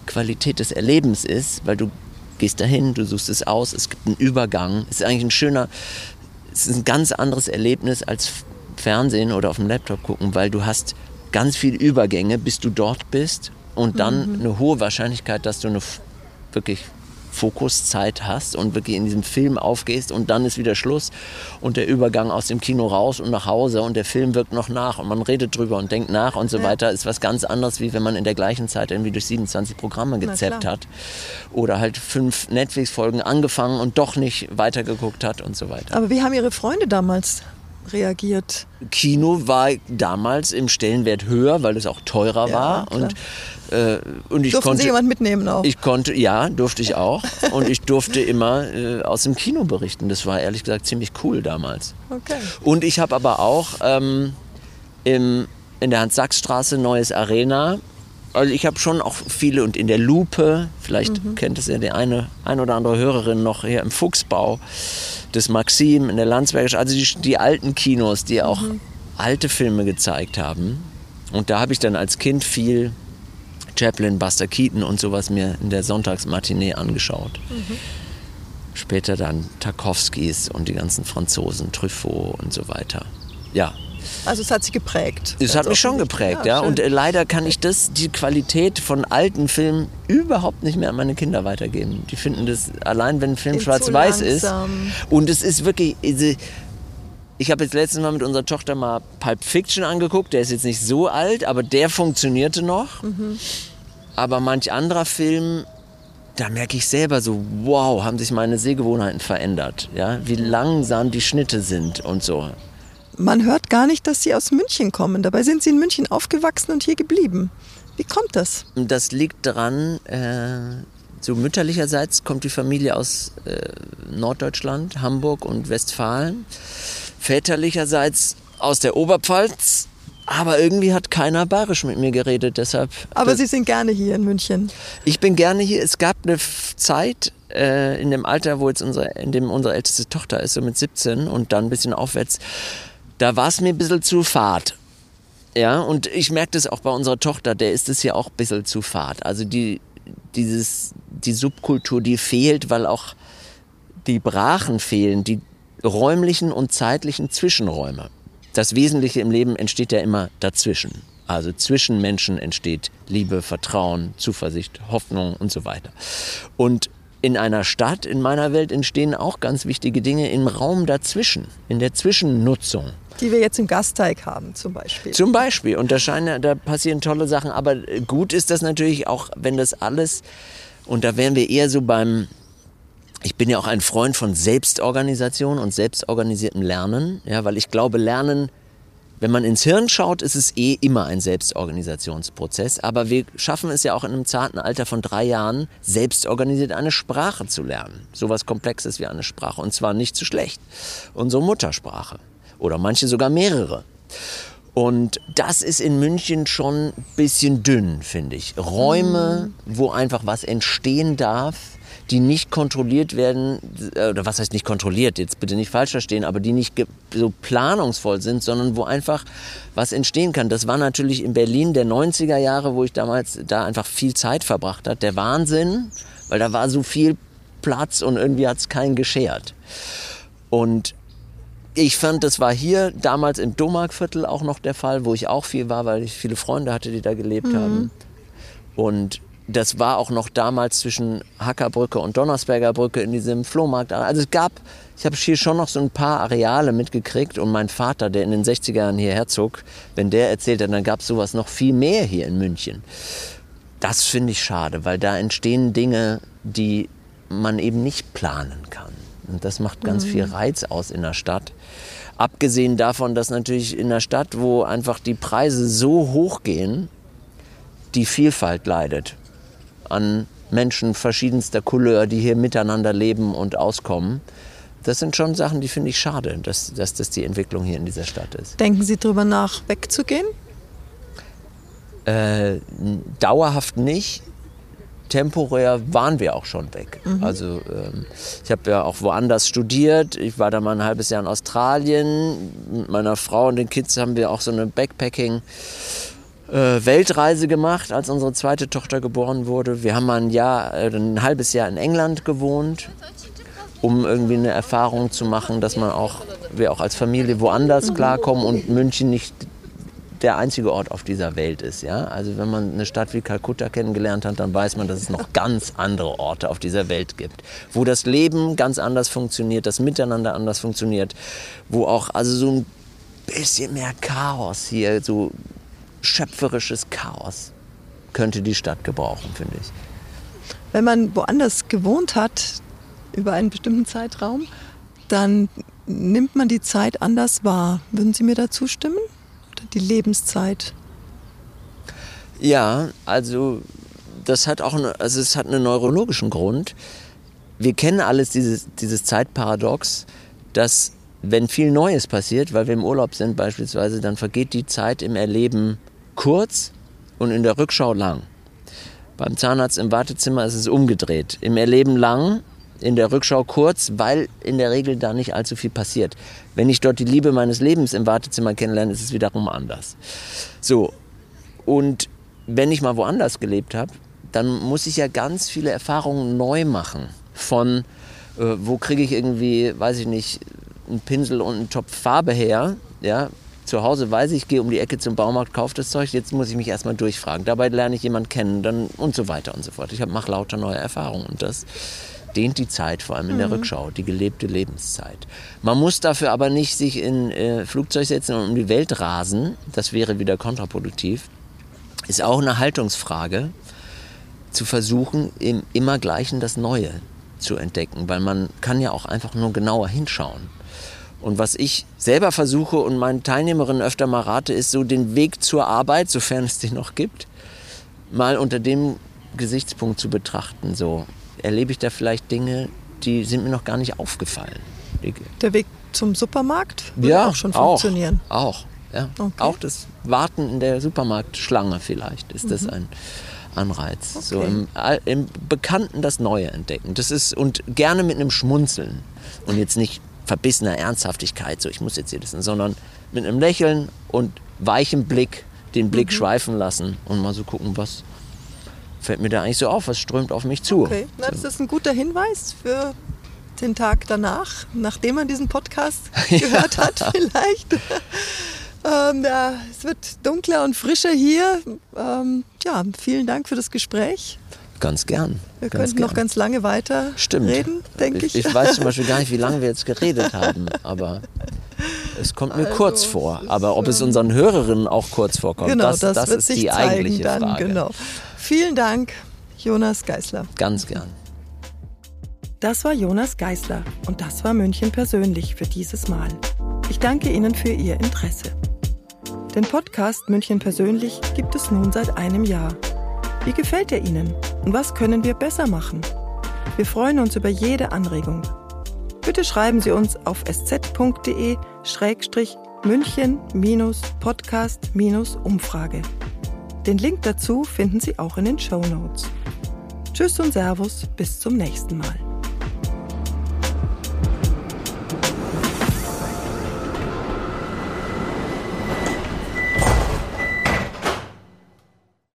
Qualität des Erlebens ist, weil du gehst dahin, du suchst es aus, es gibt einen Übergang, es ist eigentlich ein schöner, es ist ein ganz anderes Erlebnis als Fernsehen oder auf dem Laptop gucken, weil du hast ganz viele Übergänge, bis du dort bist und dann mhm. eine hohe Wahrscheinlichkeit, dass du eine wirklich Fokuszeit hast und wirklich in diesem Film aufgehst und dann ist wieder Schluss und der Übergang aus dem Kino raus und nach Hause und der Film wirkt noch nach und man redet drüber und denkt nach und so ja. weiter, ist was ganz anderes, wie wenn man in der gleichen Zeit irgendwie durch 27 Programme gezappt hat oder halt fünf Netflix-Folgen angefangen und doch nicht weitergeguckt hat und so weiter. Aber wie haben Ihre Freunde damals reagiert? Kino war damals im Stellenwert höher, weil es auch teurer ja, war. Klar. Und, äh, und ich Durften konnte, Sie jemand mitnehmen auch? Ich konnte, ja, durfte ich auch. und ich durfte immer äh, aus dem Kino berichten. Das war ehrlich gesagt ziemlich cool damals. Okay. Und ich habe aber auch ähm, im, in der Hans-Sachs-Straße Neues Arena also ich habe schon auch viele und in der Lupe, vielleicht mhm. kennt es ja die eine, ein oder andere Hörerin noch hier im Fuchsbau, des Maxim in der Landsbergischen, also die, die, alten Kinos, die auch mhm. alte Filme gezeigt haben. Und da habe ich dann als Kind viel Chaplin, Buster Keaton und sowas mir in der Sonntagsmatinee angeschaut. Mhm. Später dann Tarkovskis und die ganzen Franzosen, Truffaut und so weiter. Ja, also es hat sich geprägt. Es hat mich schon geprägt, ja. ja. Und äh, leider kann ich das, die Qualität von alten Filmen überhaupt nicht mehr an meine Kinder weitergeben. Die finden das allein, wenn ein Film schwarz-weiß ist. Und es ist wirklich. Ich habe jetzt letztes Mal mit unserer Tochter mal Pulp Fiction angeguckt. Der ist jetzt nicht so alt, aber der funktionierte noch. Mhm. Aber manch anderer Film, da merke ich selber so, wow, haben sich meine Sehgewohnheiten verändert. Ja? Wie langsam die Schnitte sind und so. Man hört gar nicht, dass Sie aus München kommen. Dabei sind Sie in München aufgewachsen und hier geblieben. Wie kommt das? Das liegt daran, äh, so mütterlicherseits kommt die Familie aus äh, Norddeutschland, Hamburg und Westfalen. Väterlicherseits aus der Oberpfalz. Aber irgendwie hat keiner bayerisch mit mir geredet, deshalb. Aber Sie sind gerne hier in München. Ich bin gerne hier. Es gab eine Zeit äh, in dem Alter, wo jetzt unsere, in dem unsere älteste Tochter ist, so mit 17 und dann ein bisschen aufwärts da war es mir ein bisschen zu fad. Ja, und ich merke das auch bei unserer Tochter, der ist es ja auch ein bisschen zu fad. Also die, dieses, die Subkultur, die fehlt, weil auch die Brachen fehlen, die räumlichen und zeitlichen Zwischenräume. Das Wesentliche im Leben entsteht ja immer dazwischen. Also zwischen Menschen entsteht Liebe, Vertrauen, Zuversicht, Hoffnung und so weiter. Und in einer Stadt, in meiner Welt entstehen auch ganz wichtige Dinge im Raum dazwischen, in der Zwischennutzung. Die wir jetzt im Gasteig haben, zum Beispiel. Zum Beispiel. Und da, scheinen, da passieren tolle Sachen. Aber gut ist das natürlich auch, wenn das alles, und da wären wir eher so beim, ich bin ja auch ein Freund von Selbstorganisation und selbstorganisiertem Lernen, ja, weil ich glaube, Lernen wenn man ins Hirn schaut, ist es eh immer ein Selbstorganisationsprozess. Aber wir schaffen es ja auch in einem zarten Alter von drei Jahren, selbstorganisiert eine Sprache zu lernen. Sowas Komplexes wie eine Sprache. Und zwar nicht zu schlecht. Unsere Muttersprache. Oder manche sogar mehrere. Und das ist in München schon ein bisschen dünn, finde ich. Räume, wo einfach was entstehen darf, die nicht kontrolliert werden, äh, oder was heißt nicht kontrolliert, jetzt bitte nicht falsch verstehen, aber die nicht so planungsvoll sind, sondern wo einfach was entstehen kann. Das war natürlich in Berlin der 90er Jahre, wo ich damals da einfach viel Zeit verbracht habe, der Wahnsinn, weil da war so viel Platz und irgendwie hat es keinen geschert. Und ich fand, das war hier damals im Domarkviertel auch noch der Fall, wo ich auch viel war, weil ich viele Freunde hatte, die da gelebt mhm. haben. Und das war auch noch damals zwischen Hackerbrücke und Donnersberger Brücke in diesem Flohmarkt. Also es gab, ich habe hier schon noch so ein paar Areale mitgekriegt und mein Vater, der in den 60er Jahren hierher zog, wenn der erzählt hat, dann gab es sowas noch viel mehr hier in München. Das finde ich schade, weil da entstehen Dinge, die man eben nicht planen kann. Und das macht ganz mhm. viel Reiz aus in der Stadt. Abgesehen davon, dass natürlich in der Stadt, wo einfach die Preise so hoch gehen, die Vielfalt leidet an Menschen verschiedenster Couleur, die hier miteinander leben und auskommen. Das sind schon Sachen, die finde ich schade, dass, dass das die Entwicklung hier in dieser Stadt ist. Denken Sie darüber nach, wegzugehen? Äh, dauerhaft nicht. Temporär waren wir auch schon weg. Mhm. Also ähm, ich habe ja auch woanders studiert. Ich war da mal ein halbes Jahr in Australien. Mit meiner Frau und den Kids haben wir auch so eine Backpacking Weltreise gemacht, als unsere zweite Tochter geboren wurde. Wir haben ein Jahr, äh, ein halbes Jahr in England gewohnt, um irgendwie eine Erfahrung zu machen, dass man auch, wir auch als Familie woanders klarkommen und München nicht der einzige Ort auf dieser Welt ist. Ja? Also wenn man eine Stadt wie Kalkutta kennengelernt hat, dann weiß man, dass es noch ganz andere Orte auf dieser Welt gibt, wo das Leben ganz anders funktioniert, das Miteinander anders funktioniert, wo auch also so ein bisschen mehr Chaos hier, so schöpferisches Chaos könnte die Stadt gebrauchen, finde ich. Wenn man woanders gewohnt hat, über einen bestimmten Zeitraum, dann nimmt man die Zeit anders wahr. Würden Sie mir da zustimmen? Die Lebenszeit? Ja, also das hat auch eine, also es hat einen neurologischen Grund. Wir kennen alles dieses, dieses Zeitparadox, dass wenn viel Neues passiert, weil wir im Urlaub sind beispielsweise, dann vergeht die Zeit im Erleben kurz und in der Rückschau lang. Beim Zahnarzt im Wartezimmer ist es umgedreht. Im Erleben lang in der Rückschau kurz, weil in der Regel da nicht allzu viel passiert. Wenn ich dort die Liebe meines Lebens im Wartezimmer kennenlerne, ist es wiederum anders. So, und wenn ich mal woanders gelebt habe, dann muss ich ja ganz viele Erfahrungen neu machen. Von äh, wo kriege ich irgendwie, weiß ich nicht, einen Pinsel und einen Topf Farbe her, ja, zu Hause weiß ich, ich gehe um die Ecke zum Baumarkt, kaufe das Zeug, jetzt muss ich mich erstmal durchfragen. Dabei lerne ich jemanden kennen dann und so weiter und so fort. Ich mache lauter neue Erfahrungen und das dehnt die Zeit, vor allem in der mhm. Rückschau, die gelebte Lebenszeit. Man muss dafür aber nicht sich in äh, Flugzeug setzen und um die Welt rasen. Das wäre wieder kontraproduktiv. Ist auch eine Haltungsfrage, zu versuchen, im immer Gleichen das Neue zu entdecken, weil man kann ja auch einfach nur genauer hinschauen. Und was ich selber versuche und meinen Teilnehmerinnen öfter mal rate, ist so den Weg zur Arbeit, sofern es den noch gibt, mal unter dem Gesichtspunkt zu betrachten. So, erlebe ich da vielleicht Dinge, die sind mir noch gar nicht aufgefallen. Der Weg zum Supermarkt würde ja, auch schon funktionieren. Auch, auch, ja. Okay. auch das Warten in der Supermarktschlange vielleicht ist mhm. das ein Anreiz. Okay. So im, im, Bekannten das Neue entdecken. Das ist und gerne mit einem Schmunzeln und jetzt nicht verbissener Ernsthaftigkeit, so ich muss jetzt hier wissen, sondern mit einem Lächeln und weichem Blick den Blick mhm. schweifen lassen und mal so gucken, was fällt mir da eigentlich so auf, was strömt auf mich zu. Okay, Na, das ist ein guter Hinweis für den Tag danach, nachdem man diesen Podcast gehört hat vielleicht. ähm, ja, es wird dunkler und frischer hier. Ähm, ja, vielen Dank für das Gespräch. Ganz gern. Wir ganz könnten gern. noch ganz lange weiter Stimmt. reden, denke ich. ich. Ich weiß zum Beispiel gar nicht, wie lange wir jetzt geredet haben, aber es kommt mir also, kurz vor. Aber ob es unseren Hörerinnen auch kurz vorkommt, genau, das, das, das ist die eigentliche dann, Frage. Genau. Vielen Dank, Jonas Geisler. Ganz gern. Das war Jonas Geisler und das war München persönlich für dieses Mal. Ich danke Ihnen für Ihr Interesse. Den Podcast München persönlich gibt es nun seit einem Jahr. Wie gefällt er Ihnen und was können wir besser machen? Wir freuen uns über jede Anregung. Bitte schreiben Sie uns auf sz.de-münchen-podcast-umfrage. Den Link dazu finden Sie auch in den Show Notes. Tschüss und Servus, bis zum nächsten Mal.